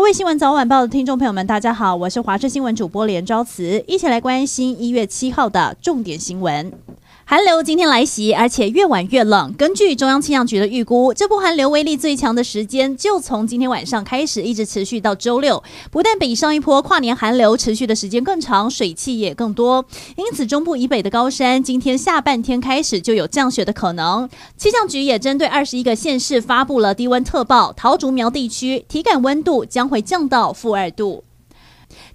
各位新闻早晚报的听众朋友们，大家好，我是华视新闻主播连昭慈，一起来关心一月七号的重点新闻。寒流今天来袭，而且越晚越冷。根据中央气象局的预估，这波寒流威力最强的时间就从今天晚上开始，一直持续到周六。不但比上一波跨年寒流持续的时间更长，水汽也更多，因此中部以北的高山今天下半天开始就有降雪的可能。气象局也针对二十一个县市发布了低温特报，桃竹苗地区体感温度将会降到负二度。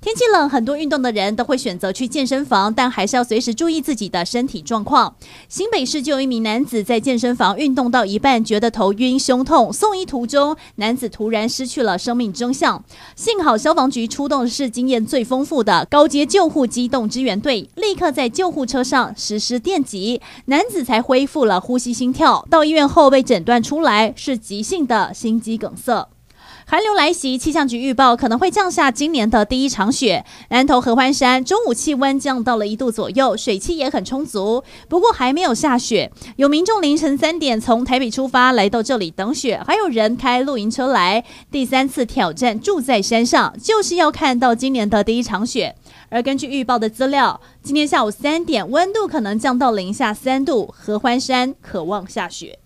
天气冷，很多运动的人都会选择去健身房，但还是要随时注意自己的身体状况。新北市就有一名男子在健身房运动到一半，觉得头晕、胸痛，送医途中，男子突然失去了生命征象。幸好消防局出动的是经验最丰富的高阶救护机动支援队，立刻在救护车上实施电击，男子才恢复了呼吸、心跳。到医院后被诊断出来是急性的心肌梗塞。寒流来袭，气象局预报可能会降下今年的第一场雪。南投合欢山中午气温降到了一度左右，水汽也很充足，不过还没有下雪。有民众凌晨三点从台北出发来到这里等雪，还有人开露营车来，第三次挑战住在山上，就是要看到今年的第一场雪。而根据预报的资料，今天下午三点温度可能降到零下三度，合欢山可望下雪。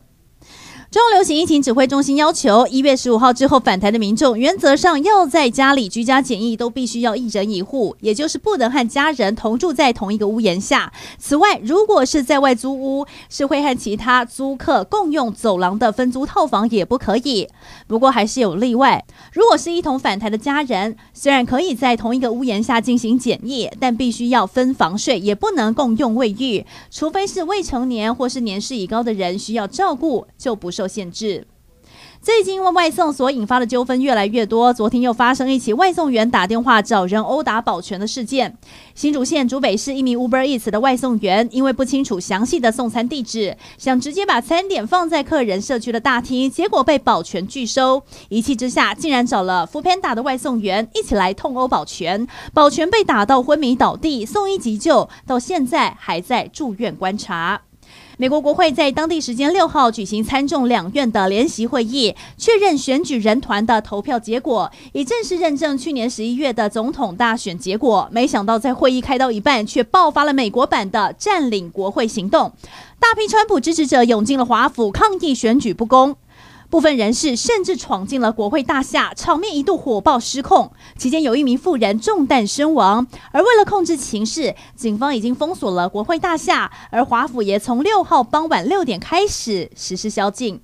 中流行疫情指挥中心要求，一月十五号之后返台的民众，原则上要在家里居家检疫，都必须要一人一户，也就是不能和家人同住在同一个屋檐下。此外，如果是在外租屋，是会和其他租客共用走廊的分租套房也不可以。不过还是有例外，如果是一同返台的家人，虽然可以在同一个屋檐下进行检疫，但必须要分房睡，也不能共用卫浴，除非是未成年或是年事已高的人需要照顾，就不是。受限制。最近因为外送所引发的纠纷越来越多，昨天又发生一起外送员打电话找人殴打保全的事件。新竹县竹北市一名 Uber Eats 的外送员，因为不清楚详细的送餐地址，想直接把餐点放在客人社区的大厅，结果被保全拒收。一气之下，竟然找了 Foodpanda 的外送员一起来痛殴保全，保全被打到昏迷倒地，送医急救，到现在还在住院观察。美国国会在当地时间六号举行参众两院的联席会议，确认选举人团的投票结果，以正式认证去年十一月的总统大选结果。没想到在会议开到一半，却爆发了美国版的占领国会行动，大批川普支持者涌进了华府抗议选举不公。部分人士甚至闯进了国会大厦，场面一度火爆失控。期间有一名妇人中弹身亡。而为了控制情势，警方已经封锁了国会大厦，而华府也从六号傍晚六点开始实施宵禁。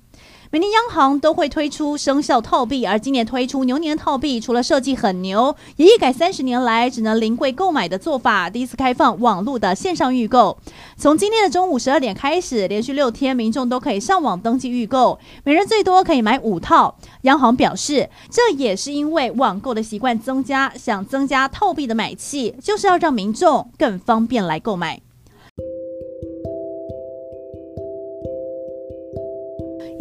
每年央行都会推出生肖套币，而今年推出牛年套币，除了设计很牛，也一改三十年来只能临柜购买的做法，第一次开放网络的线上预购。从今天的中午十二点开始，连续六天，民众都可以上网登记预购，每人最多可以买五套。央行表示，这也是因为网购的习惯增加，想增加套币的买气，就是要让民众更方便来购买。